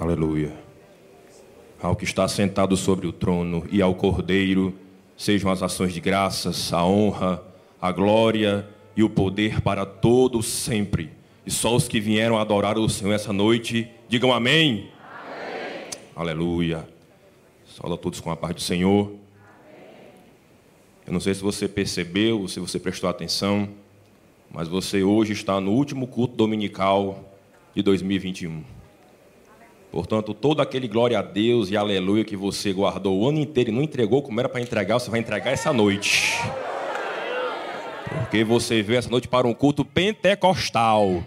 Aleluia. Ao que está sentado sobre o trono e ao Cordeiro sejam as ações de graças, a honra, a glória e o poder para todos sempre. E só os que vieram adorar o Senhor essa noite, digam amém. amém. Aleluia. Sauda a todos com a paz do Senhor. Eu não sei se você percebeu, se você prestou atenção, mas você hoje está no último culto dominical de 2021. Portanto, todo aquele glória a Deus e aleluia que você guardou o ano inteiro e não entregou como era para entregar, você vai entregar essa noite. Porque você veio essa noite para um culto pentecostal.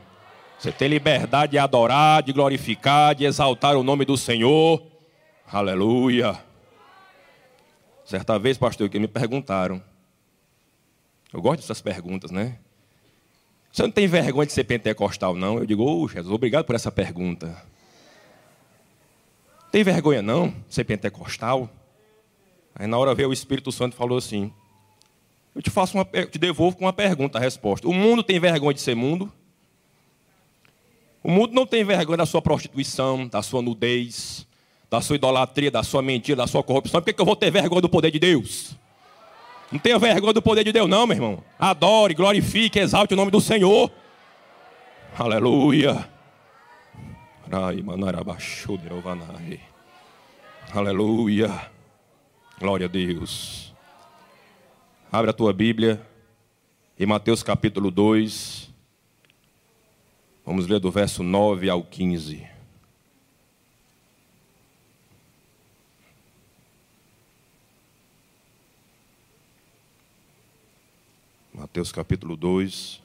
Você tem liberdade de adorar, de glorificar, de exaltar o nome do Senhor. Aleluia. Certa vez, pastor, que me perguntaram. Eu gosto dessas perguntas, né? Você não tem vergonha de ser pentecostal, não? Eu digo, oh, Jesus, obrigado por essa pergunta. Tem vergonha não, ser pentecostal? Aí na hora veio o Espírito Santo e falou assim: Eu te faço uma, te devolvo com uma pergunta, a resposta. O mundo tem vergonha de ser mundo? O mundo não tem vergonha da sua prostituição, da sua nudez, da sua idolatria, da sua mentira, da sua corrupção. Por que, que eu vou ter vergonha do poder de Deus? Não tenha vergonha do poder de Deus, não, meu irmão. Adore, glorifique, exalte o nome do Senhor. Aleluia. Aleluia. Glória a Deus. Abre a tua Bíblia em Mateus capítulo 2. Vamos ler do verso 9 ao 15. Mateus capítulo 2,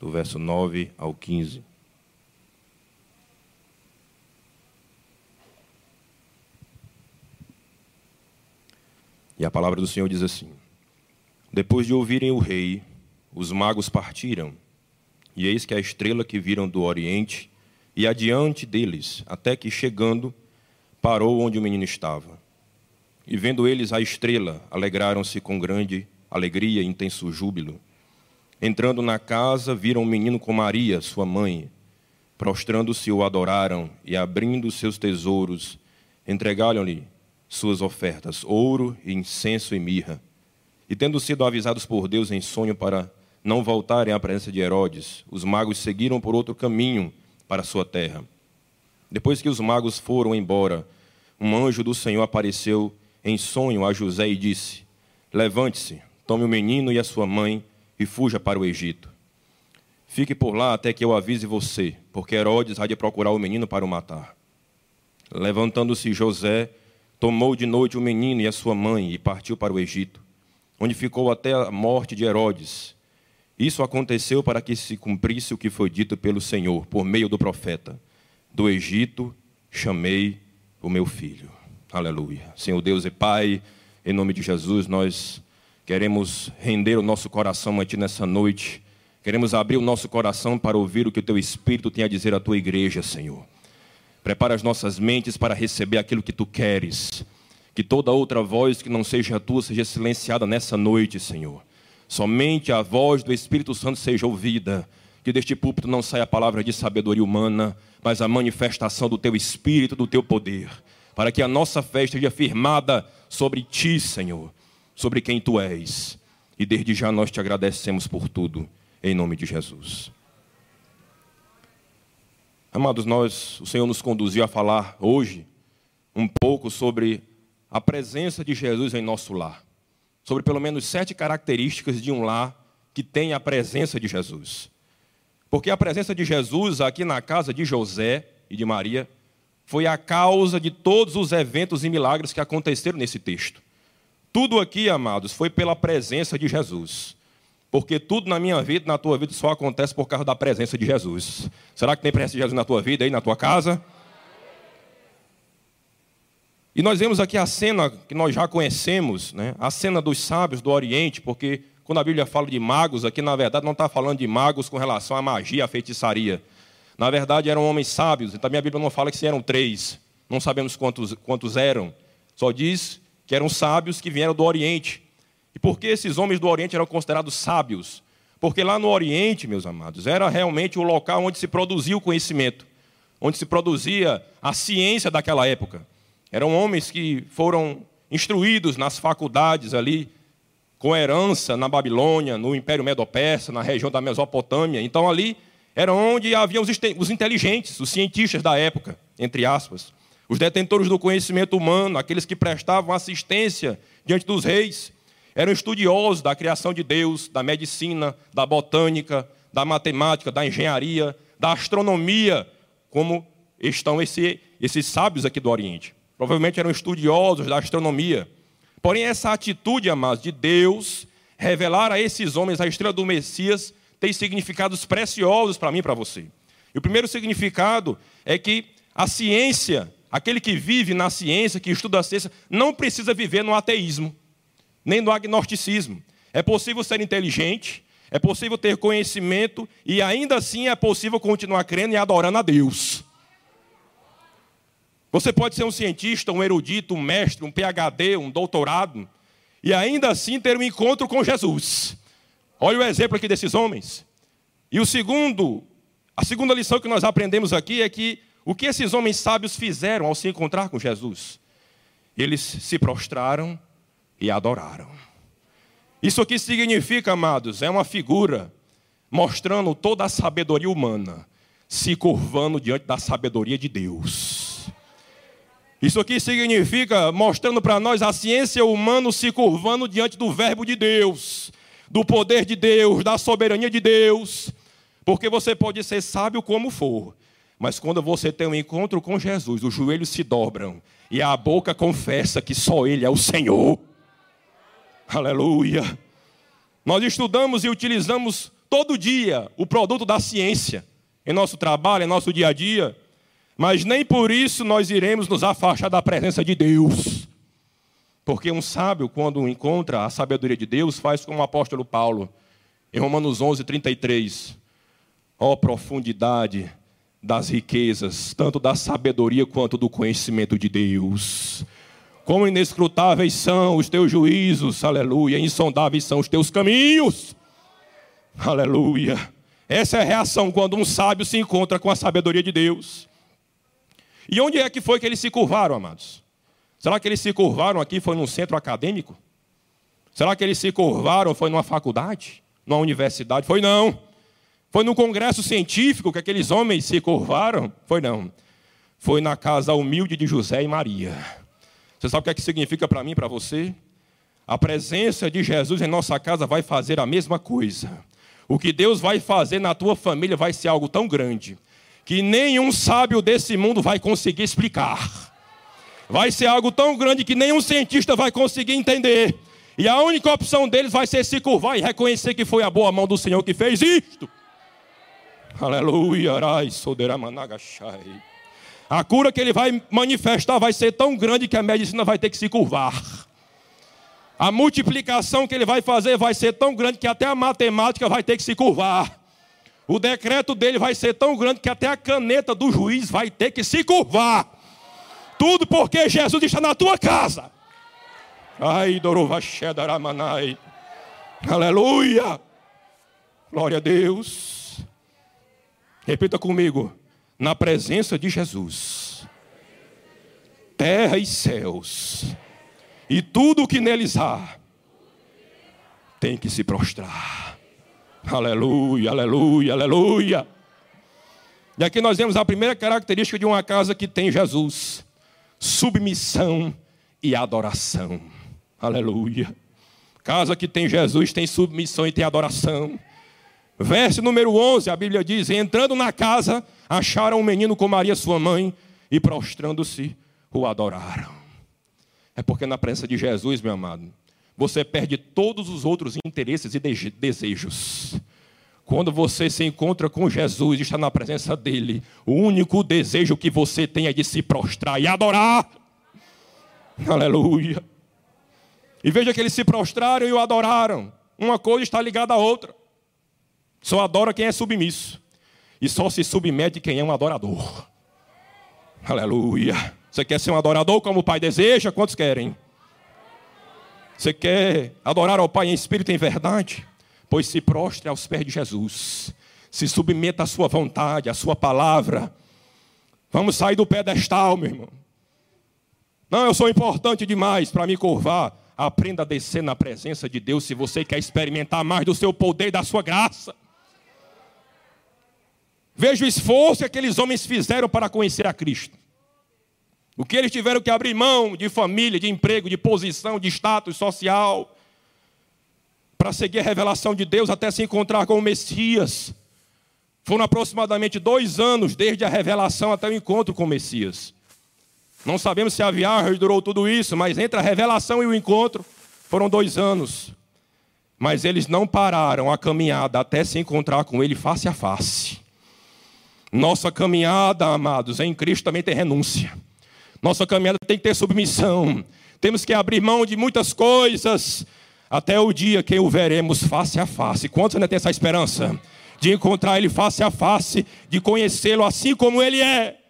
do verso 9 ao 15. E a palavra do Senhor diz assim: Depois de ouvirem o rei, os magos partiram, e eis que a estrela que viram do oriente e adiante deles, até que chegando, parou onde o menino estava. E vendo eles a estrela, alegraram-se com grande alegria e intenso júbilo. Entrando na casa, viram o menino com Maria, sua mãe. Prostrando-se, o adoraram e, abrindo seus tesouros, entregaram-lhe suas ofertas, ouro, incenso e mirra. E tendo sido avisados por Deus em sonho para não voltarem à presença de Herodes, os magos seguiram por outro caminho para sua terra. Depois que os magos foram embora, um anjo do Senhor apareceu em sonho a José e disse: Levante-se, tome o menino e a sua mãe e fuja para o Egito. Fique por lá até que eu avise você, porque Herodes há de procurar o menino para o matar. Levantando-se José, tomou de noite o menino e a sua mãe e partiu para o Egito, onde ficou até a morte de Herodes. Isso aconteceu para que se cumprisse o que foi dito pelo Senhor, por meio do profeta: Do Egito chamei o meu filho. Aleluia. Senhor Deus e Pai, em nome de Jesus, nós queremos render o nosso coração a Ti nessa noite. Queremos abrir o nosso coração para ouvir o que o Teu Espírito tem a dizer à Tua igreja, Senhor. Prepara as nossas mentes para receber aquilo que tu queres. Que toda outra voz que não seja a tua seja silenciada nessa noite, Senhor. Somente a voz do Espírito Santo seja ouvida. Que deste púlpito não saia a palavra de sabedoria humana, mas a manifestação do teu Espírito, do teu poder. Para que a nossa fé esteja firmada sobre ti, Senhor, sobre quem tu és. E desde já nós te agradecemos por tudo, em nome de Jesus. Amados, nós, o Senhor nos conduziu a falar hoje um pouco sobre a presença de Jesus em nosso lar. Sobre pelo menos sete características de um lar que tem a presença de Jesus. Porque a presença de Jesus aqui na casa de José e de Maria foi a causa de todos os eventos e milagres que aconteceram nesse texto. Tudo aqui, amados, foi pela presença de Jesus. Porque tudo na minha vida, na tua vida, só acontece por causa da presença de Jesus. Será que tem presença de Jesus na tua vida aí, na tua casa? E nós vemos aqui a cena que nós já conhecemos, né? a cena dos sábios do Oriente, porque quando a Bíblia fala de magos, aqui na verdade não está falando de magos com relação à magia, à feitiçaria. Na verdade eram homens sábios, então a minha Bíblia não fala que se eram três, não sabemos quantos, quantos eram, só diz que eram sábios que vieram do Oriente. E por que esses homens do Oriente eram considerados sábios? Porque lá no Oriente, meus amados, era realmente o local onde se produzia o conhecimento. onde se produzia a ciência daquela época. Eram homens que foram instruídos nas faculdades ali, com herança na Babilônia, no Império Medo-Persa, na região da Mesopotâmia. Então ali era onde haviam os inteligentes, os cientistas da época, entre aspas, os detentores do conhecimento humano, aqueles que prestavam assistência diante dos reis, eram estudiosos da criação de Deus, da medicina, da botânica, da matemática, da engenharia, da astronomia, como estão esse, esses sábios aqui do Oriente. Provavelmente eram estudiosos da astronomia. Porém, essa atitude, amados, de Deus revelar a esses homens a estrela do Messias tem significados preciosos para mim e para você. E o primeiro significado é que a ciência, aquele que vive na ciência, que estuda a ciência, não precisa viver no ateísmo, nem no agnosticismo. É possível ser inteligente, é possível ter conhecimento e ainda assim é possível continuar crendo e adorando a Deus. Você pode ser um cientista, um erudito, um mestre, um PhD, um doutorado, e ainda assim ter um encontro com Jesus. Olha o exemplo aqui desses homens. E o segundo, a segunda lição que nós aprendemos aqui é que o que esses homens sábios fizeram ao se encontrar com Jesus? Eles se prostraram e adoraram. Isso aqui significa, amados, é uma figura mostrando toda a sabedoria humana se curvando diante da sabedoria de Deus. Isso aqui significa mostrando para nós a ciência humana se curvando diante do verbo de Deus do poder de Deus, da soberania de Deus, porque você pode ser sábio como for, mas quando você tem um encontro com Jesus, os joelhos se dobram e a boca confessa que só Ele é o Senhor. Aleluia. Nós estudamos e utilizamos todo dia o produto da ciência em nosso trabalho, em nosso dia a dia, mas nem por isso nós iremos nos afastar da presença de Deus. Porque um sábio, quando encontra a sabedoria de Deus, faz como o apóstolo Paulo, em Romanos 11, 33. Ó oh, profundidade das riquezas, tanto da sabedoria quanto do conhecimento de Deus. Quão inescrutáveis são os teus juízos, aleluia, insondáveis são os teus caminhos, aleluia. Essa é a reação quando um sábio se encontra com a sabedoria de Deus. E onde é que foi que eles se curvaram, amados? Será que eles se curvaram aqui foi num centro acadêmico? Será que eles se curvaram foi numa faculdade? Numa universidade? Foi não. Foi no congresso científico que aqueles homens se curvaram? Foi não. Foi na casa humilde de José e Maria. Você sabe o que, é que significa para mim e para você? A presença de Jesus em nossa casa vai fazer a mesma coisa. O que Deus vai fazer na tua família vai ser algo tão grande que nenhum sábio desse mundo vai conseguir explicar vai ser algo tão grande que nenhum cientista vai conseguir entender. E a única opção deles vai ser se curvar e reconhecer que foi a boa mão do Senhor que fez isto. Aleluia, A cura que ele vai manifestar vai ser tão grande que a medicina vai ter que se curvar. A multiplicação que ele vai fazer vai ser tão grande que até a matemática vai ter que se curvar. O decreto dele vai ser tão grande que até a caneta do juiz vai ter que se curvar. Tudo porque Jesus está na tua casa. Ai, Dorovachedaramanai. Aleluia. Glória a Deus. Repita comigo. Na presença de Jesus, terra e céus, e tudo o que neles há, tem que se prostrar. Aleluia, aleluia, aleluia. E aqui nós vemos a primeira característica de uma casa que tem Jesus submissão e adoração. Aleluia. Casa que tem Jesus tem submissão e tem adoração. Verso número 11, a Bíblia diz: Entrando na casa, acharam um menino com Maria, sua mãe, e prostrando-se, o adoraram. É porque na presença de Jesus, meu amado, você perde todos os outros interesses e desejos. Quando você se encontra com Jesus e está na presença dele, o único desejo que você tem é de se prostrar e adorar. Aleluia. E veja que eles se prostraram e o adoraram. Uma coisa está ligada à outra. Só adora quem é submisso. E só se submete quem é um adorador. Aleluia. Você quer ser um adorador como o Pai deseja? Quantos querem? Você quer adorar ao Pai em espírito e em verdade? pois se prostre aos pés de Jesus, se submeta à sua vontade, à sua palavra, Vamos sair do pedestal, meu irmão. Não, eu sou importante demais para me curvar. Aprenda a descer na presença de Deus se você quer experimentar mais do seu poder e da sua graça. Veja o esforço que aqueles homens fizeram para conhecer a Cristo. O que eles tiveram que abrir mão de família, de emprego, de posição, de status social, para seguir a revelação de Deus até se encontrar com o Messias. Foram aproximadamente dois anos desde a revelação até o encontro com o Messias. Não sabemos se a viagem durou tudo isso, mas entre a revelação e o encontro foram dois anos. Mas eles não pararam a caminhada até se encontrar com Ele face a face. Nossa caminhada, amados, em Cristo também tem renúncia. Nossa caminhada tem que ter submissão. Temos que abrir mão de muitas coisas até o dia que o veremos face a face. Quantos ainda tem essa esperança? De encontrar Ele face a face, de conhecê-lo assim como Ele é.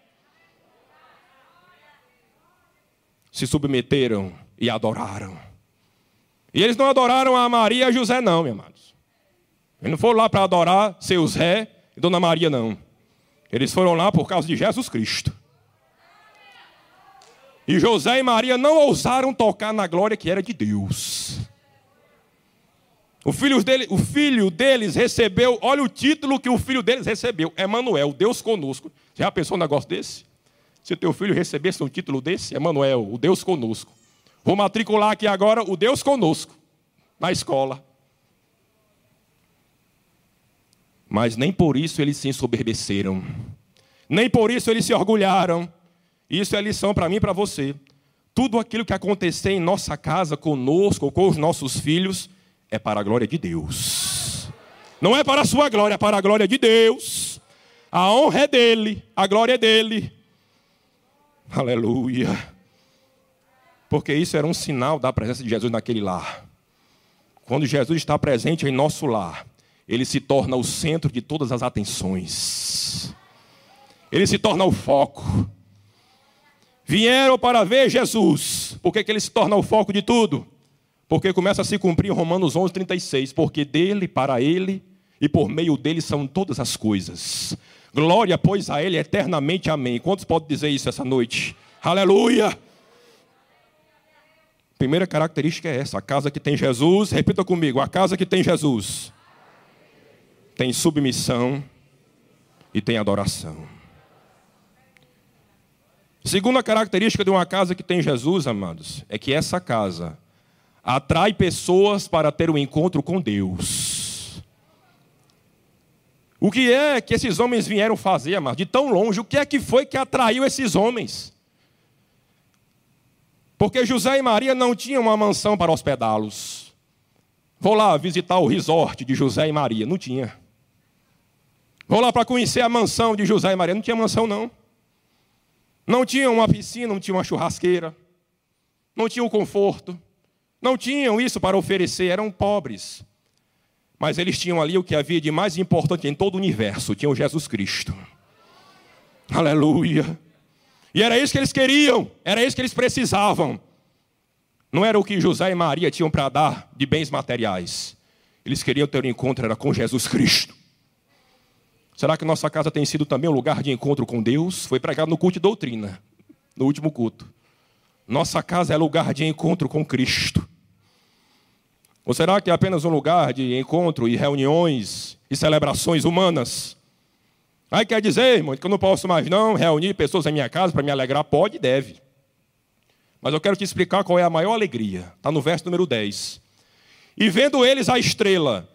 se submeteram e adoraram. E eles não adoraram a Maria e a José, não, meus amados. Eles não foram lá para adorar seu Zé e Dona Maria, não. Eles foram lá por causa de Jesus Cristo. E José e Maria não ousaram tocar na glória que era de Deus. O filho, dele, o filho deles recebeu, olha o título que o filho deles recebeu: Emanuel, Deus conosco. Já pensou um negócio desse? Se teu filho recebesse um título desse, Emanuel, o Deus conosco. Vou matricular aqui agora o Deus conosco na escola. Mas nem por isso eles se ensoberbeceram. Nem por isso eles se orgulharam. Isso é lição para mim e para você. Tudo aquilo que acontecer em nossa casa, conosco, com os nossos filhos, é para a glória de Deus. Não é para a sua glória, é para a glória de Deus. A honra é dele, a glória é dele. Aleluia. Porque isso era um sinal da presença de Jesus naquele lar. Quando Jesus está presente em nosso lar, ele se torna o centro de todas as atenções. Ele se torna o foco. Vieram para ver Jesus. Por que, que ele se torna o foco de tudo? Porque começa a se cumprir Romanos 11, 36. Porque dele, para ele e por meio dele são todas as coisas. Glória, pois, a Ele eternamente. Amém. Quantos podem dizer isso essa noite? Aleluia! Primeira característica é essa: a casa que tem Jesus, repita comigo, a casa que tem Jesus tem submissão e tem adoração. Segunda característica de uma casa que tem Jesus, amados, é que essa casa atrai pessoas para ter um encontro com Deus. O que é que esses homens vieram fazer, amado? De tão longe, o que é que foi que atraiu esses homens? Porque José e Maria não tinham uma mansão para hospedá-los. Vou lá visitar o resort de José e Maria. Não tinha. Vou lá para conhecer a mansão de José e Maria. Não tinha mansão, não. Não tinha uma piscina, não tinha uma churrasqueira. Não tinham conforto. Não tinham isso para oferecer. Eram pobres. Mas eles tinham ali o que havia de mais importante em todo o universo: tinham Jesus Cristo. Aleluia. E era isso que eles queriam, era isso que eles precisavam. Não era o que José e Maria tinham para dar de bens materiais. Eles queriam ter um encontro era com Jesus Cristo. Será que nossa casa tem sido também um lugar de encontro com Deus? Foi pregado no culto de doutrina, no último culto. Nossa casa é lugar de encontro com Cristo. Ou será que é apenas um lugar de encontro e reuniões e celebrações humanas? Aí quer dizer, irmão, que eu não posso mais não reunir pessoas em minha casa para me alegrar? Pode e deve. Mas eu quero te explicar qual é a maior alegria. Está no verso número 10. E vendo eles a estrela,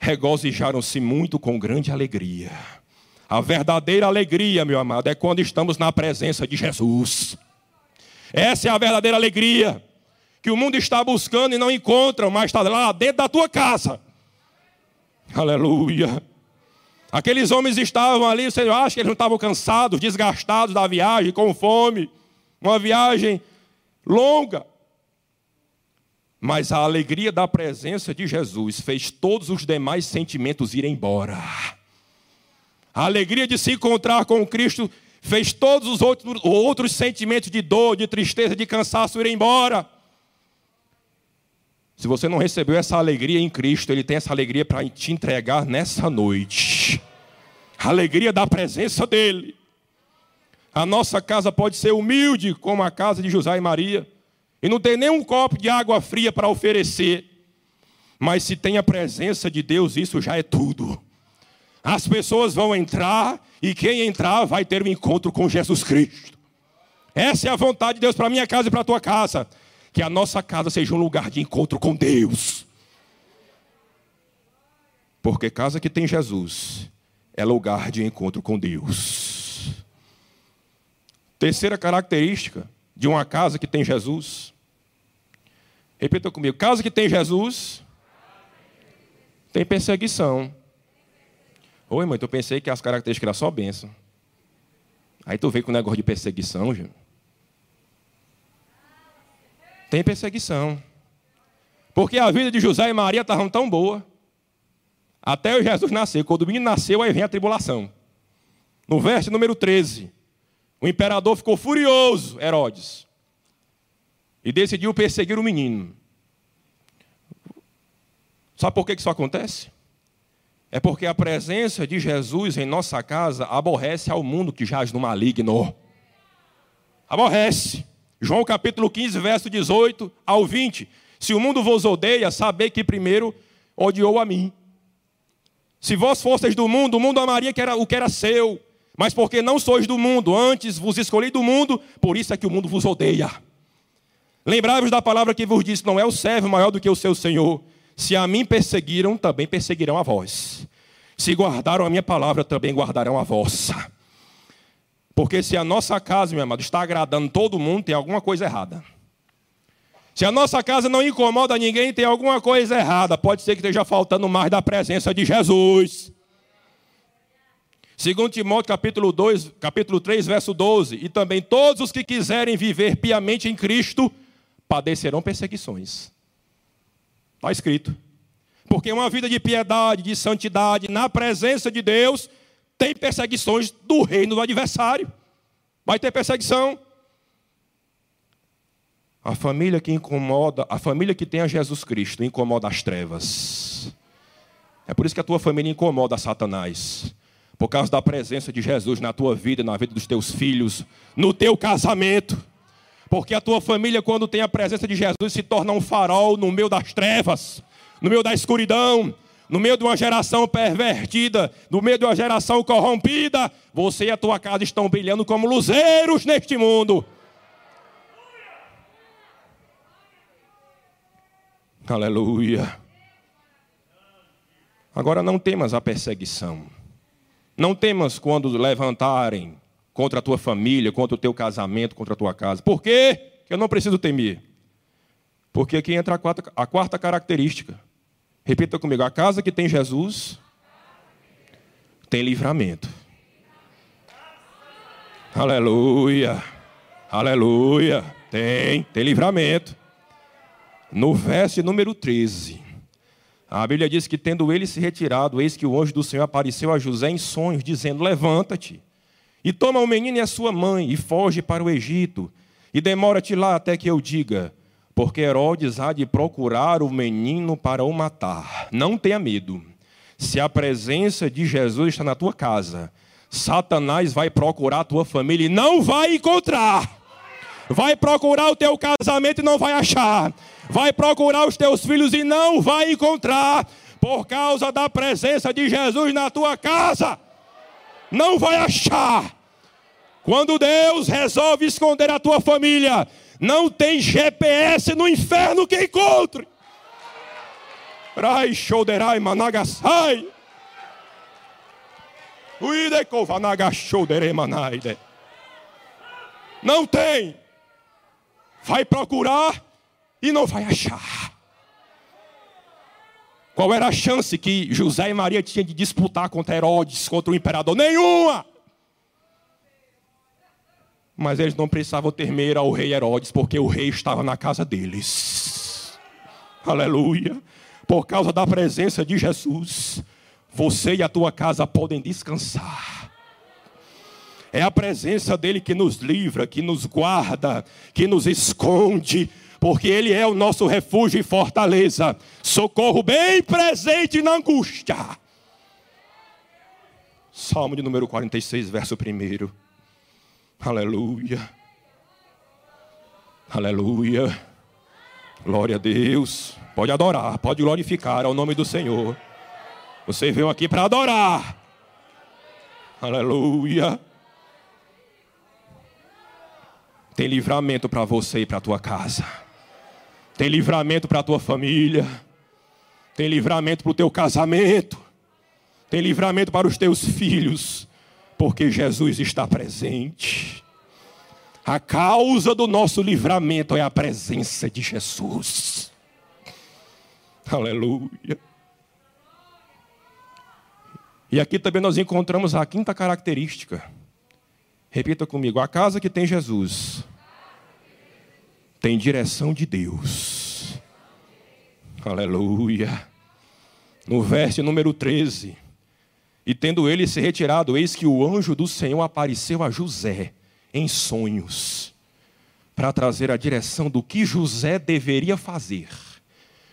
regozijaram-se muito com grande alegria. A verdadeira alegria, meu amado, é quando estamos na presença de Jesus. Essa é a verdadeira alegria que o mundo está buscando e não encontra, mas está lá dentro da tua casa. Aleluia. Aqueles homens estavam ali, você acha que eles não estavam cansados, desgastados da viagem, com fome, uma viagem longa. Mas a alegria da presença de Jesus fez todos os demais sentimentos ir embora. A alegria de se encontrar com Cristo fez todos os outros, outros sentimentos de dor, de tristeza, de cansaço ir embora. Se você não recebeu essa alegria em Cristo, Ele tem essa alegria para te entregar nessa noite. A alegria da presença dEle. A nossa casa pode ser humilde, como a casa de José e Maria, e não ter nem um copo de água fria para oferecer. Mas se tem a presença de Deus, isso já é tudo. As pessoas vão entrar e quem entrar vai ter um encontro com Jesus Cristo. Essa é a vontade de Deus para minha casa e para a tua casa. Que a nossa casa seja um lugar de encontro com Deus. Porque casa que tem Jesus é lugar de encontro com Deus. Terceira característica de uma casa que tem Jesus. Repita comigo: casa que tem Jesus, tem perseguição. Oi, mãe, tu pensei que as características eram só bênção. Aí tu veio com o negócio de perseguição, gente. Tem perseguição. Porque a vida de José e Maria estavam tão boa. Até Jesus nascer. Quando o menino nasceu, aí vem a tribulação. No verso número 13, o imperador ficou furioso, Herodes, e decidiu perseguir o menino. Sabe por que isso acontece? É porque a presença de Jesus em nossa casa aborrece ao mundo que jaz no maligno. Aborrece. João capítulo 15, verso 18 ao 20. Se o mundo vos odeia, sabei que primeiro odiou a mim. Se vós fosseis do mundo, o mundo amaria o que era seu. Mas porque não sois do mundo, antes vos escolhi do mundo, por isso é que o mundo vos odeia. Lembrai-vos da palavra que vos disse: não é o servo maior do que o seu senhor. Se a mim perseguiram, também perseguirão a vós. Se guardaram a minha palavra, também guardarão a vossa. Porque se a nossa casa, meu amado, está agradando todo mundo, tem alguma coisa errada. Se a nossa casa não incomoda ninguém, tem alguma coisa errada. Pode ser que esteja faltando mais da presença de Jesus. Segundo Timóteo capítulo 2, capítulo 3, verso 12, e também todos os que quiserem viver piamente em Cristo padecerão perseguições. Está escrito. Porque uma vida de piedade, de santidade, na presença de Deus, tem perseguições do reino do adversário. Vai ter perseguição. A família que incomoda, a família que tem a Jesus Cristo, incomoda as trevas. É por isso que a tua família incomoda Satanás. Por causa da presença de Jesus na tua vida, na vida dos teus filhos, no teu casamento. Porque a tua família, quando tem a presença de Jesus, se torna um farol no meio das trevas, no meio da escuridão, no meio de uma geração pervertida, no meio de uma geração corrompida. Você e a tua casa estão brilhando como luzeiros neste mundo. Aleluia. Agora não temas a perseguição. Não temas quando levantarem contra a tua família, contra o teu casamento, contra a tua casa. Por quê? Eu não preciso temer. Porque aqui entra a quarta, a quarta característica. Repita comigo: a casa que tem Jesus tem livramento. Aleluia. Aleluia. Tem, tem livramento. No verso número 13. A Bíblia diz que, tendo ele se retirado, eis que o anjo do Senhor apareceu a José em sonhos, dizendo: Levanta-te e toma o menino e a sua mãe, e foge para o Egito, e demora-te lá até que eu diga, porque Herodes há de procurar o menino para o matar. Não tenha medo. Se a presença de Jesus está na tua casa, Satanás vai procurar a tua família e não vai encontrar. Vai procurar o teu casamento e não vai achar. Vai procurar os teus filhos e não vai encontrar. Por causa da presença de Jesus na tua casa não vai achar. Quando Deus resolve esconder a tua família, não tem GPS no inferno que encontre. Rai shoderai managasai. Uide. Não tem. Vai procurar e não vai achar. Qual era a chance que José e Maria tinham de disputar contra Herodes, contra o imperador? Nenhuma! Mas eles não precisavam temer ao rei Herodes, porque o rei estava na casa deles. Aleluia! Por causa da presença de Jesus, você e a tua casa podem descansar. É a presença dele que nos livra, que nos guarda, que nos esconde, porque Ele é o nosso refúgio e fortaleza, socorro bem presente na angústia. Salmo de número 46, verso 1. Aleluia. Aleluia. Glória a Deus. Pode adorar, pode glorificar ao nome do Senhor. Você veio aqui para adorar. Aleluia. Tem livramento para você e para a tua casa. Tem livramento para a tua família. Tem livramento para o teu casamento. Tem livramento para os teus filhos. Porque Jesus está presente. A causa do nosso livramento é a presença de Jesus. Aleluia. E aqui também nós encontramos a quinta característica. Repita comigo: a casa que tem Jesus tem direção de Deus. Aleluia. No verso número 13: E tendo ele se retirado, eis que o anjo do Senhor apareceu a José em sonhos, para trazer a direção do que José deveria fazer.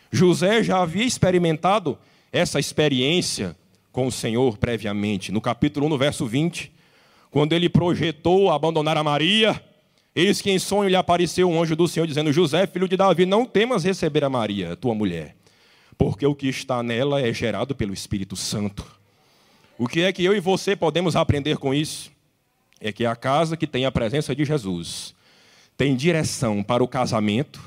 José já havia experimentado essa experiência com o Senhor previamente. No capítulo 1, no verso 20, quando ele projetou abandonar a Maria, eis que em sonho lhe apareceu um anjo do Senhor dizendo: José, filho de Davi, não temas receber a Maria, tua mulher, porque o que está nela é gerado pelo Espírito Santo. O que é que eu e você podemos aprender com isso? É que a casa que tem a presença de Jesus tem direção para o casamento,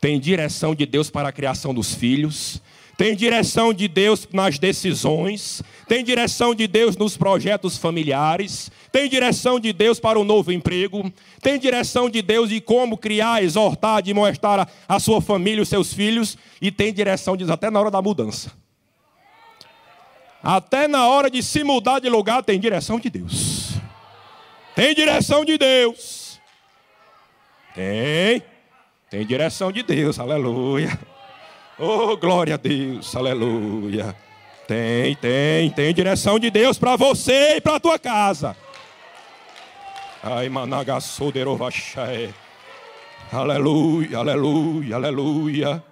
tem direção de Deus para a criação dos filhos, tem direção de Deus nas decisões, tem direção de Deus nos projetos familiares, tem direção de Deus para o novo emprego, tem direção de Deus de como criar, exortar, demonstrar a, a sua família, os seus filhos, e tem direção de Deus até na hora da mudança. Até na hora de se mudar de lugar, tem direção de Deus. Tem direção de Deus. Tem. Tem direção de Deus, aleluia. Oh, glória a Deus, aleluia. Tem, tem, tem direção de Deus para você e para a tua casa. Ai, managasoderovachai. Aleluia, aleluia, aleluia.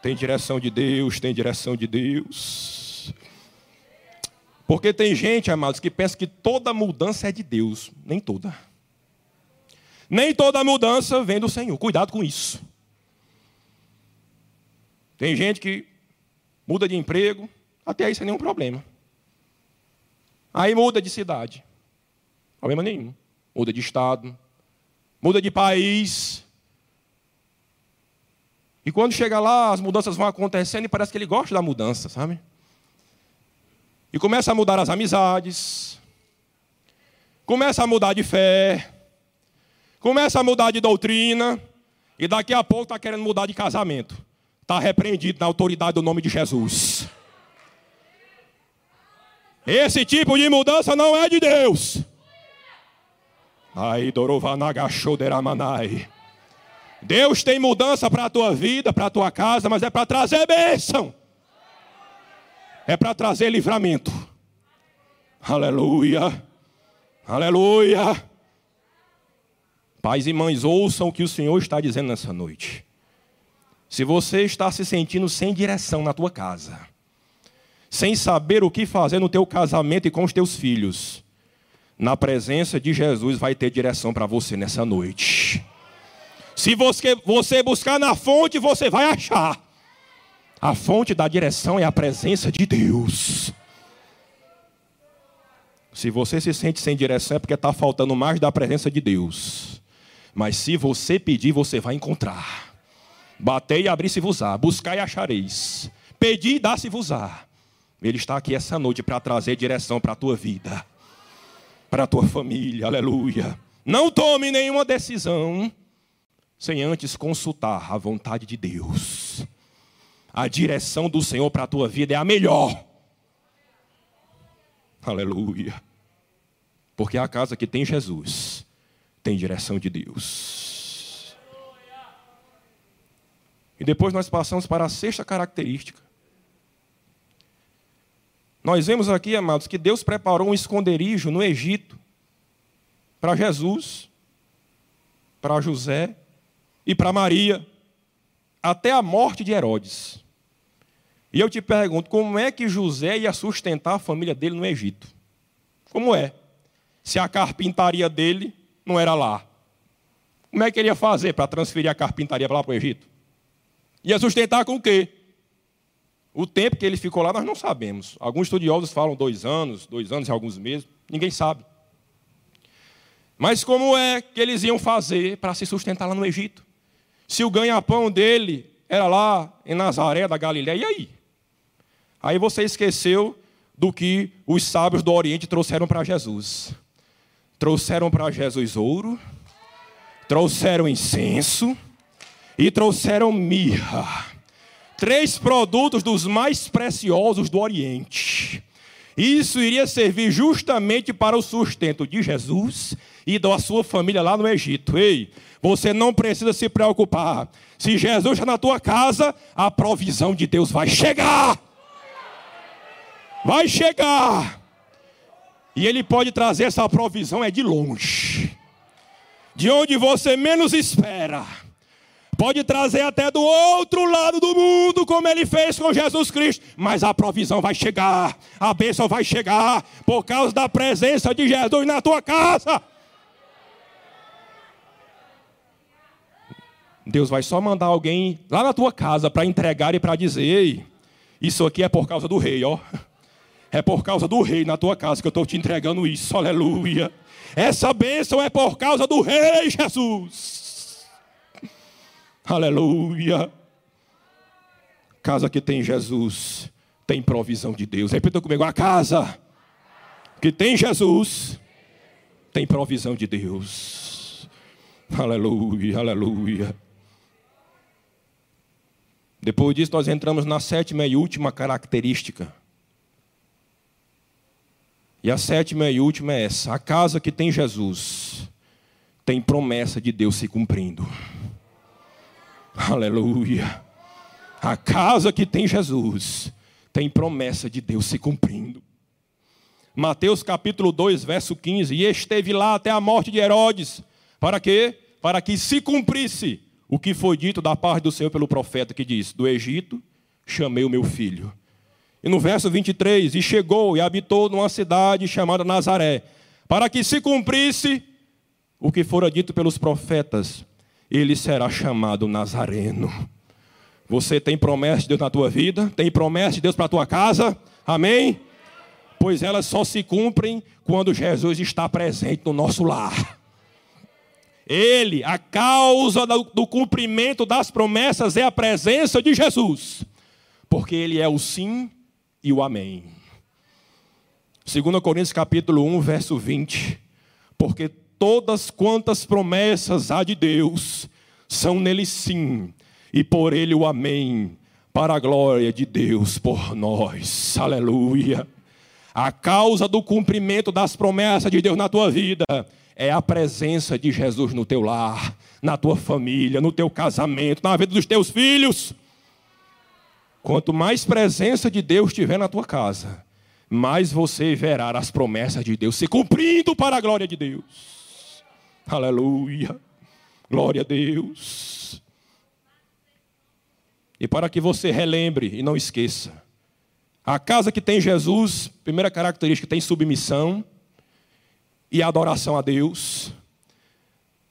Tem direção de Deus, tem direção de Deus. Porque tem gente, amados, que pensa que toda mudança é de Deus. Nem toda. Nem toda mudança vem do Senhor. Cuidado com isso. Tem gente que muda de emprego, até aí sem nenhum problema. Aí muda de cidade, problema nenhum. Muda de estado, muda de país. E quando chega lá, as mudanças vão acontecendo e parece que ele gosta da mudança, sabe? E começa a mudar as amizades, começa a mudar de fé, começa a mudar de doutrina, e daqui a pouco está querendo mudar de casamento. Está repreendido na autoridade do nome de Jesus. Esse tipo de mudança não é de Deus. Aí, Dorovanagashoderamanai. Deus tem mudança para a tua vida, para a tua casa, mas é para trazer bênção. É para trazer livramento. Aleluia. Aleluia. Pais e mães, ouçam o que o Senhor está dizendo nessa noite. Se você está se sentindo sem direção na tua casa, sem saber o que fazer no teu casamento e com os teus filhos, na presença de Jesus vai ter direção para você nessa noite. Se você, você buscar na fonte, você vai achar. A fonte da direção é a presença de Deus. Se você se sente sem direção, é porque está faltando mais da presença de Deus. Mas se você pedir, você vai encontrar. Batei e abri-se-vos-á. Buscai e achareis. Pedi e dá-se-vos-á. Ele está aqui essa noite para trazer direção para a tua vida, para a tua família. Aleluia. Não tome nenhuma decisão sem antes consultar a vontade de Deus. A direção do Senhor para a tua vida é a melhor. Aleluia. Porque a casa que tem Jesus tem direção de Deus. E depois nós passamos para a sexta característica. Nós vemos aqui, amados, que Deus preparou um esconderijo no Egito para Jesus, para José e para Maria, até a morte de Herodes. E eu te pergunto, como é que José ia sustentar a família dele no Egito? Como é? Se a carpintaria dele não era lá. Como é que ele ia fazer para transferir a carpintaria lá para o Egito? Ia sustentar com o quê? O tempo que ele ficou lá nós não sabemos. Alguns estudiosos falam dois anos, dois anos e alguns meses, ninguém sabe. Mas como é que eles iam fazer para se sustentar lá no Egito? Se o ganha-pão dele era lá em Nazaré da Galiléia, e aí? Aí você esqueceu do que os sábios do Oriente trouxeram para Jesus. Trouxeram para Jesus ouro, trouxeram incenso e trouxeram mirra. Três produtos dos mais preciosos do Oriente. Isso iria servir justamente para o sustento de Jesus e da sua família lá no Egito. Ei, você não precisa se preocupar. Se Jesus está na tua casa, a provisão de Deus vai chegar. Vai chegar. E Ele pode trazer essa provisão é de longe. De onde você menos espera. Pode trazer até do outro lado do mundo, como ele fez com Jesus Cristo. Mas a provisão vai chegar, a bênção vai chegar, por causa da presença de Jesus na tua casa. Deus vai só mandar alguém lá na tua casa para entregar e para dizer: isso aqui é por causa do rei, ó. É por causa do rei na tua casa que eu estou te entregando isso, aleluia. Essa bênção é por causa do rei Jesus. Aleluia. Casa que tem Jesus tem provisão de Deus. Repita comigo: a casa que tem Jesus tem provisão de Deus. Aleluia, aleluia. Depois disso, nós entramos na sétima e última característica. E a sétima e última é essa: a casa que tem Jesus tem promessa de Deus se cumprindo. Aleluia. A casa que tem Jesus tem promessa de Deus se cumprindo. Mateus capítulo 2, verso 15: E esteve lá até a morte de Herodes. Para quê? Para que se cumprisse o que foi dito da parte do Senhor pelo profeta que diz: Do Egito chamei o meu filho. E no verso 23, e chegou e habitou numa cidade chamada Nazaré, para que se cumprisse o que fora dito pelos profetas, ele será chamado Nazareno. Você tem promessa de Deus na tua vida? Tem promessa de Deus para a tua casa? Amém? Pois elas só se cumprem quando Jesus está presente no nosso lar. Ele, a causa do, do cumprimento das promessas é a presença de Jesus, porque Ele é o sim e o amém. 2 Coríntios capítulo 1, verso 20. Porque todas quantas promessas há de Deus são nele sim, e por ele o amém, para a glória de Deus por nós. Aleluia. A causa do cumprimento das promessas de Deus na tua vida é a presença de Jesus no teu lar, na tua família, no teu casamento, na vida dos teus filhos. Quanto mais presença de Deus tiver na tua casa, mais você verá as promessas de Deus se cumprindo para a glória de Deus. Aleluia. Glória a Deus. E para que você relembre e não esqueça, a casa que tem Jesus, primeira característica, tem submissão e adoração a Deus.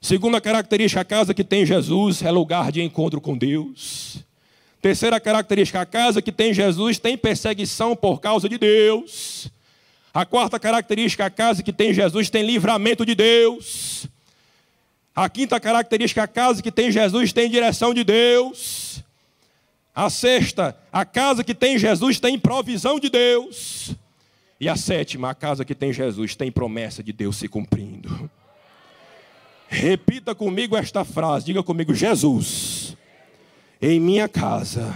Segunda característica, a casa que tem Jesus é lugar de encontro com Deus. Terceira característica, a casa que tem Jesus tem perseguição por causa de Deus. A quarta característica, a casa que tem Jesus tem livramento de Deus. A quinta característica, a casa que tem Jesus tem direção de Deus. A sexta, a casa que tem Jesus tem provisão de Deus. E a sétima, a casa que tem Jesus, tem promessa de Deus se cumprindo. Repita comigo esta frase, diga comigo: Jesus, em minha casa,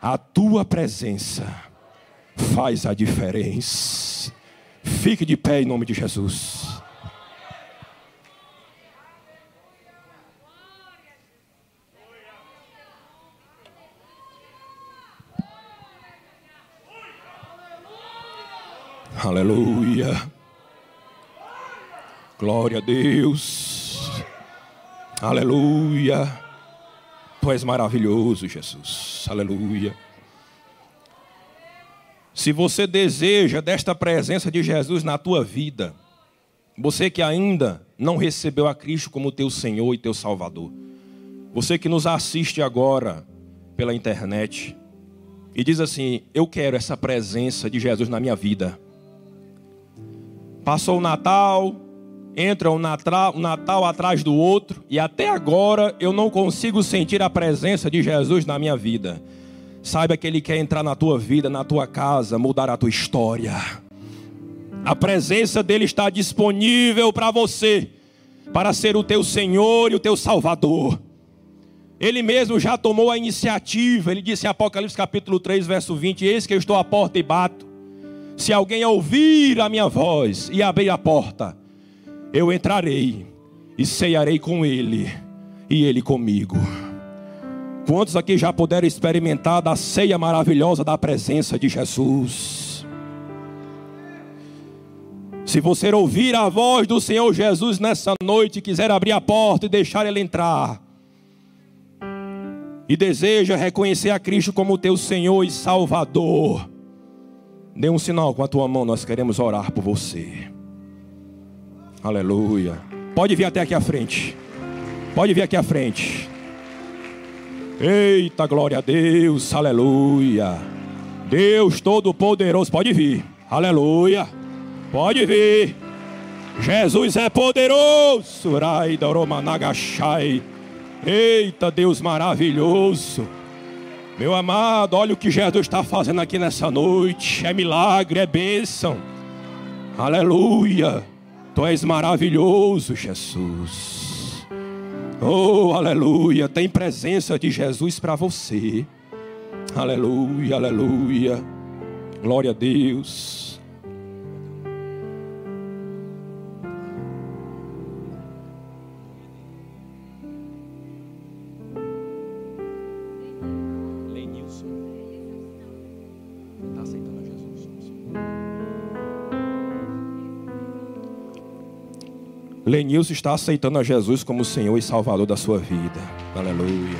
a tua presença faz a diferença. Fique de pé em nome de Jesus. Aleluia. Glória a Deus. Aleluia. Tu és maravilhoso, Jesus. Aleluia. Se você deseja desta presença de Jesus na tua vida, você que ainda não recebeu a Cristo como teu Senhor e teu Salvador. Você que nos assiste agora pela internet e diz assim: Eu quero essa presença de Jesus na minha vida. Passou o Natal, entra um Natal, Natal atrás do outro e até agora eu não consigo sentir a presença de Jesus na minha vida. Saiba que Ele quer entrar na tua vida, na tua casa, mudar a tua história. A presença dele está disponível para você, para ser o teu Senhor e o teu Salvador. Ele mesmo já tomou a iniciativa. Ele disse em Apocalipse capítulo 3, verso 20: Eis que eu estou à porta e bato. Se alguém ouvir a minha voz e abrir a porta, eu entrarei e ceiarei com ele e ele comigo. Quantos aqui já puderam experimentar da ceia maravilhosa da presença de Jesus? Se você ouvir a voz do Senhor Jesus nessa noite, quiser abrir a porta e deixar ele entrar, e deseja reconhecer a Cristo como teu Senhor e Salvador, dê um sinal com a tua mão, nós queremos orar por você. Aleluia. Pode vir até aqui à frente. Pode vir aqui à frente. Eita, glória a Deus, aleluia. Deus Todo-Poderoso, pode vir, aleluia. Pode vir. Jesus é poderoso. Rai da Romanagashai. Eita, Deus maravilhoso. Meu amado, olha o que Jesus está fazendo aqui nessa noite. É milagre, é bênção. Aleluia. Tu és maravilhoso, Jesus. Oh, aleluia. Tem presença de Jesus para você. Aleluia, aleluia. Glória a Deus. Lenilson está aceitando a Jesus como Senhor e Salvador da sua vida. Aleluia.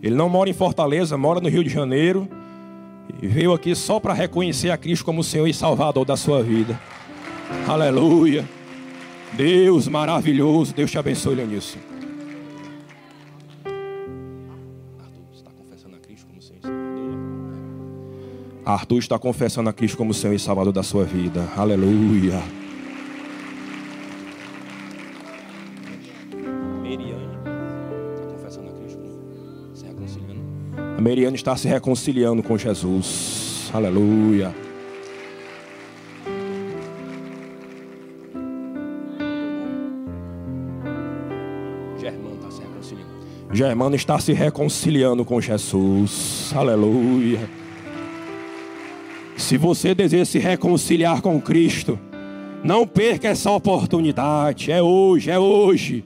Ele não mora em Fortaleza, mora no Rio de Janeiro. E veio aqui só para reconhecer a Cristo como Senhor e Salvador da sua vida. Aleluia. Deus maravilhoso. Deus te abençoe, Lenilson. Arthur está confessando a Cristo como Senhor e Salvador da sua vida. Aleluia. A Meriane está se reconciliando com Jesus. Aleluia. Germano está se reconciliando. Germano está se reconciliando com Jesus. Aleluia. Se você deseja se reconciliar com Cristo, não perca essa oportunidade. É hoje, é hoje.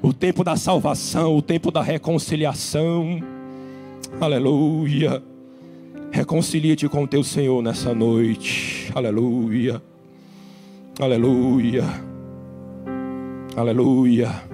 O tempo da salvação, o tempo da reconciliação. Aleluia. Reconcilia-te com o teu Senhor nessa noite. Aleluia. Aleluia. Aleluia.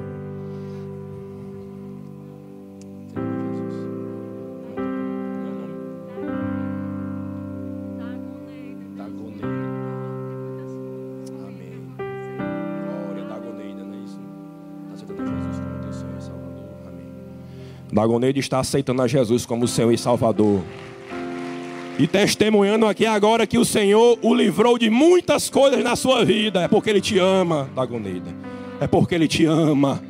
Dagoneide está aceitando a Jesus como Senhor e Salvador. E testemunhando aqui agora que o Senhor o livrou de muitas coisas na sua vida. É porque Ele te ama, Dagoneida. É porque Ele te ama.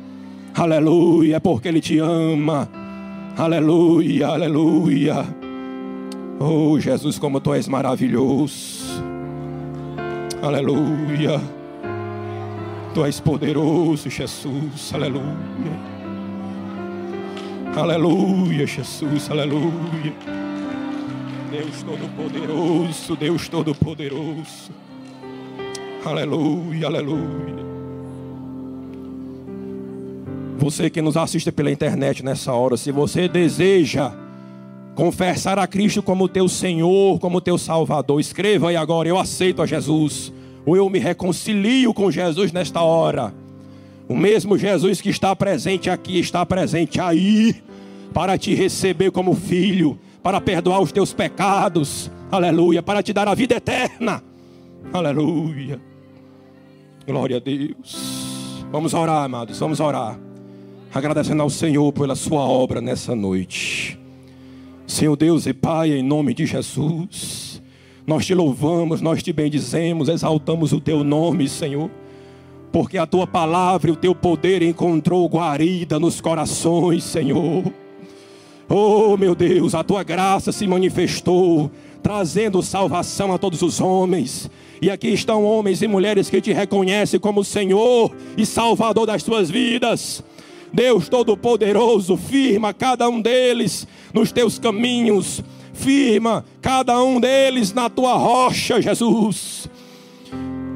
Aleluia. É porque Ele te ama. Aleluia, aleluia. Oh, Jesus, como Tu és maravilhoso. Aleluia. Tu és poderoso, Jesus. Aleluia. Aleluia, Jesus, aleluia. Deus Todo-Poderoso, Deus Todo-Poderoso. Aleluia, aleluia. Você que nos assiste pela internet nessa hora, se você deseja confessar a Cristo como teu Senhor, como teu Salvador, escreva aí agora: Eu aceito a Jesus, ou eu me reconcilio com Jesus nesta hora. O mesmo Jesus que está presente aqui, está presente aí para te receber como filho, para perdoar os teus pecados, Aleluia, para te dar a vida eterna. Aleluia. Glória a Deus. Vamos orar, amados, vamos orar. Agradecendo ao Senhor pela sua obra nessa noite. Senhor Deus e Pai, em nome de Jesus, nós te louvamos, nós te bendizemos, exaltamos o teu nome, Senhor porque a tua palavra e o teu poder encontrou guarida nos corações, Senhor. Oh, meu Deus, a tua graça se manifestou, trazendo salvação a todos os homens. E aqui estão homens e mulheres que te reconhecem como Senhor e Salvador das suas vidas. Deus Todo-Poderoso, firma cada um deles nos teus caminhos, firma cada um deles na tua rocha, Jesus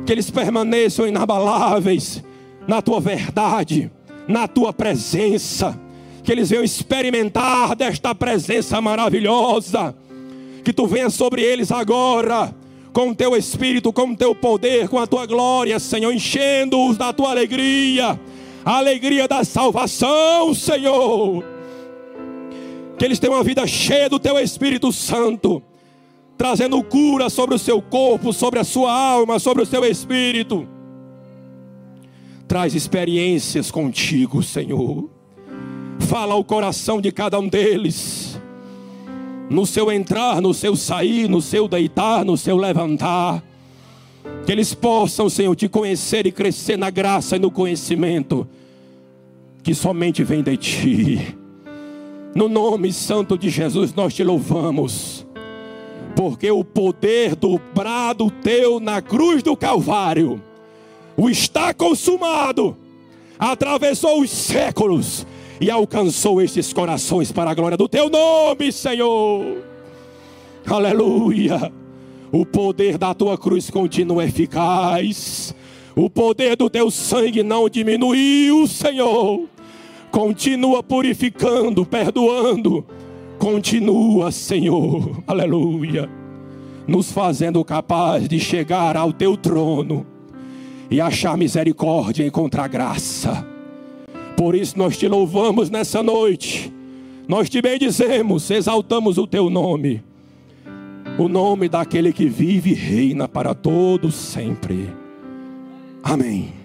que eles permaneçam inabaláveis na tua verdade, na tua presença, que eles venham experimentar desta presença maravilhosa, que tu venha sobre eles agora, com o teu espírito, com o teu poder, com a tua glória, Senhor, enchendo-os da tua alegria, a alegria da salvação, Senhor. Que eles tenham uma vida cheia do teu Espírito Santo trazendo cura sobre o seu corpo, sobre a sua alma, sobre o seu espírito. Traz experiências contigo, Senhor. Fala ao coração de cada um deles. No seu entrar, no seu sair, no seu deitar, no seu levantar. Que eles possam, Senhor, te conhecer e crescer na graça e no conhecimento que somente vem de ti. No nome santo de Jesus nós te louvamos porque o poder do brado teu na cruz do Calvário, o está consumado, atravessou os séculos e alcançou estes corações para a glória do teu nome, Senhor. Aleluia. O poder da tua cruz continua eficaz. O poder do teu sangue não diminuiu, Senhor. Continua purificando, perdoando Continua, Senhor, aleluia, nos fazendo capaz de chegar ao teu trono e achar misericórdia e encontrar graça. Por isso nós te louvamos nessa noite, nós te bendizemos, exaltamos o teu nome, o nome daquele que vive e reina para todos sempre. Amém.